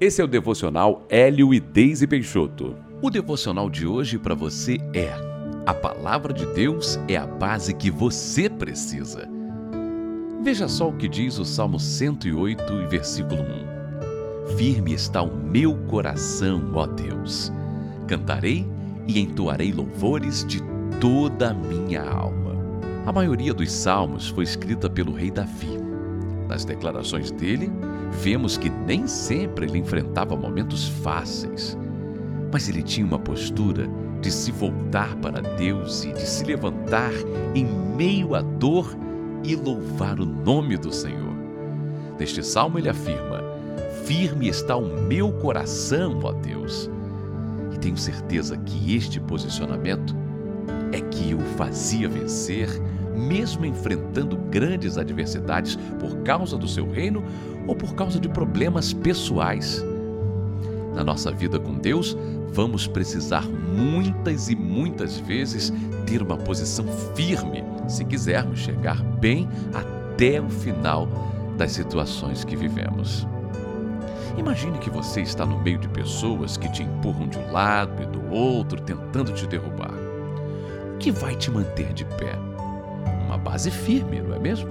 Esse é o devocional Hélio e Deise Peixoto. O devocional de hoje para você é: a palavra de Deus é a base que você precisa. Veja só o que diz o Salmo 108, versículo 1. Firme está o meu coração, ó Deus. Cantarei e entoarei louvores de toda a minha alma. A maioria dos salmos foi escrita pelo rei Davi. Nas declarações dele, vemos que nem sempre ele enfrentava momentos fáceis, mas ele tinha uma postura de se voltar para Deus e de se levantar em meio à dor e louvar o nome do Senhor. Neste salmo ele afirma: Firme está o meu coração, ó Deus. E tenho certeza que este posicionamento é que o fazia vencer, mesmo enfrentando grandes adversidades por causa do seu reino ou por causa de problemas pessoais. Na nossa vida com Deus, vamos precisar muitas e muitas vezes ter uma posição firme se quisermos chegar bem até o final das situações que vivemos. Imagine que você está no meio de pessoas que te empurram de um lado e do outro, tentando te derrubar. O que vai te manter de pé? Base firme, não é mesmo?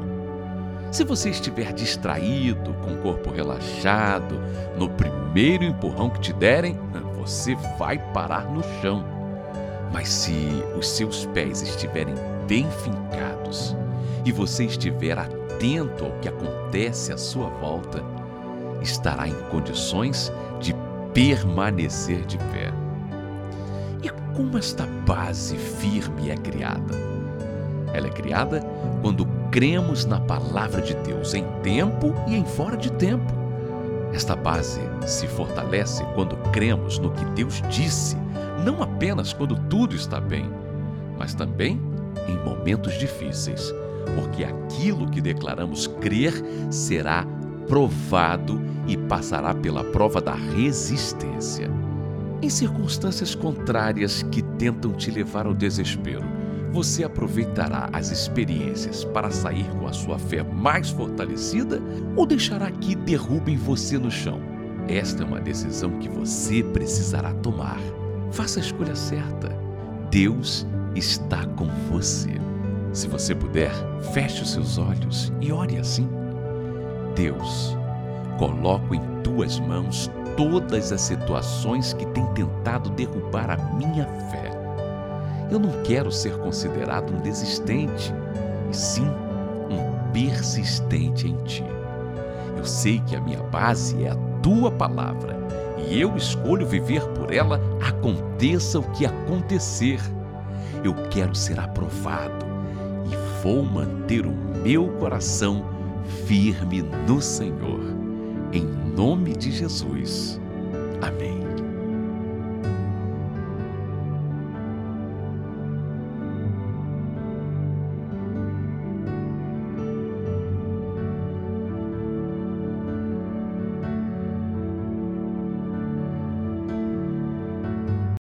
Se você estiver distraído, com o corpo relaxado, no primeiro empurrão que te derem, você vai parar no chão. Mas se os seus pés estiverem bem fincados e você estiver atento ao que acontece à sua volta, estará em condições de permanecer de pé. E como esta base firme é criada? Ela é criada quando cremos na palavra de Deus em tempo e em fora de tempo. Esta base se fortalece quando cremos no que Deus disse, não apenas quando tudo está bem, mas também em momentos difíceis, porque aquilo que declaramos crer será provado e passará pela prova da resistência. Em circunstâncias contrárias que tentam te levar ao desespero, você aproveitará as experiências para sair com a sua fé mais fortalecida ou deixará que derrubem você no chão? Esta é uma decisão que você precisará tomar. Faça a escolha certa. Deus está com você. Se você puder, feche os seus olhos e ore assim. Deus, coloco em tuas mãos todas as situações que têm tentado derrubar a minha fé. Eu não quero ser considerado um desistente, e sim um persistente em ti. Eu sei que a minha base é a tua palavra e eu escolho viver por ela, aconteça o que acontecer. Eu quero ser aprovado e vou manter o meu coração firme no Senhor. Em nome de Jesus.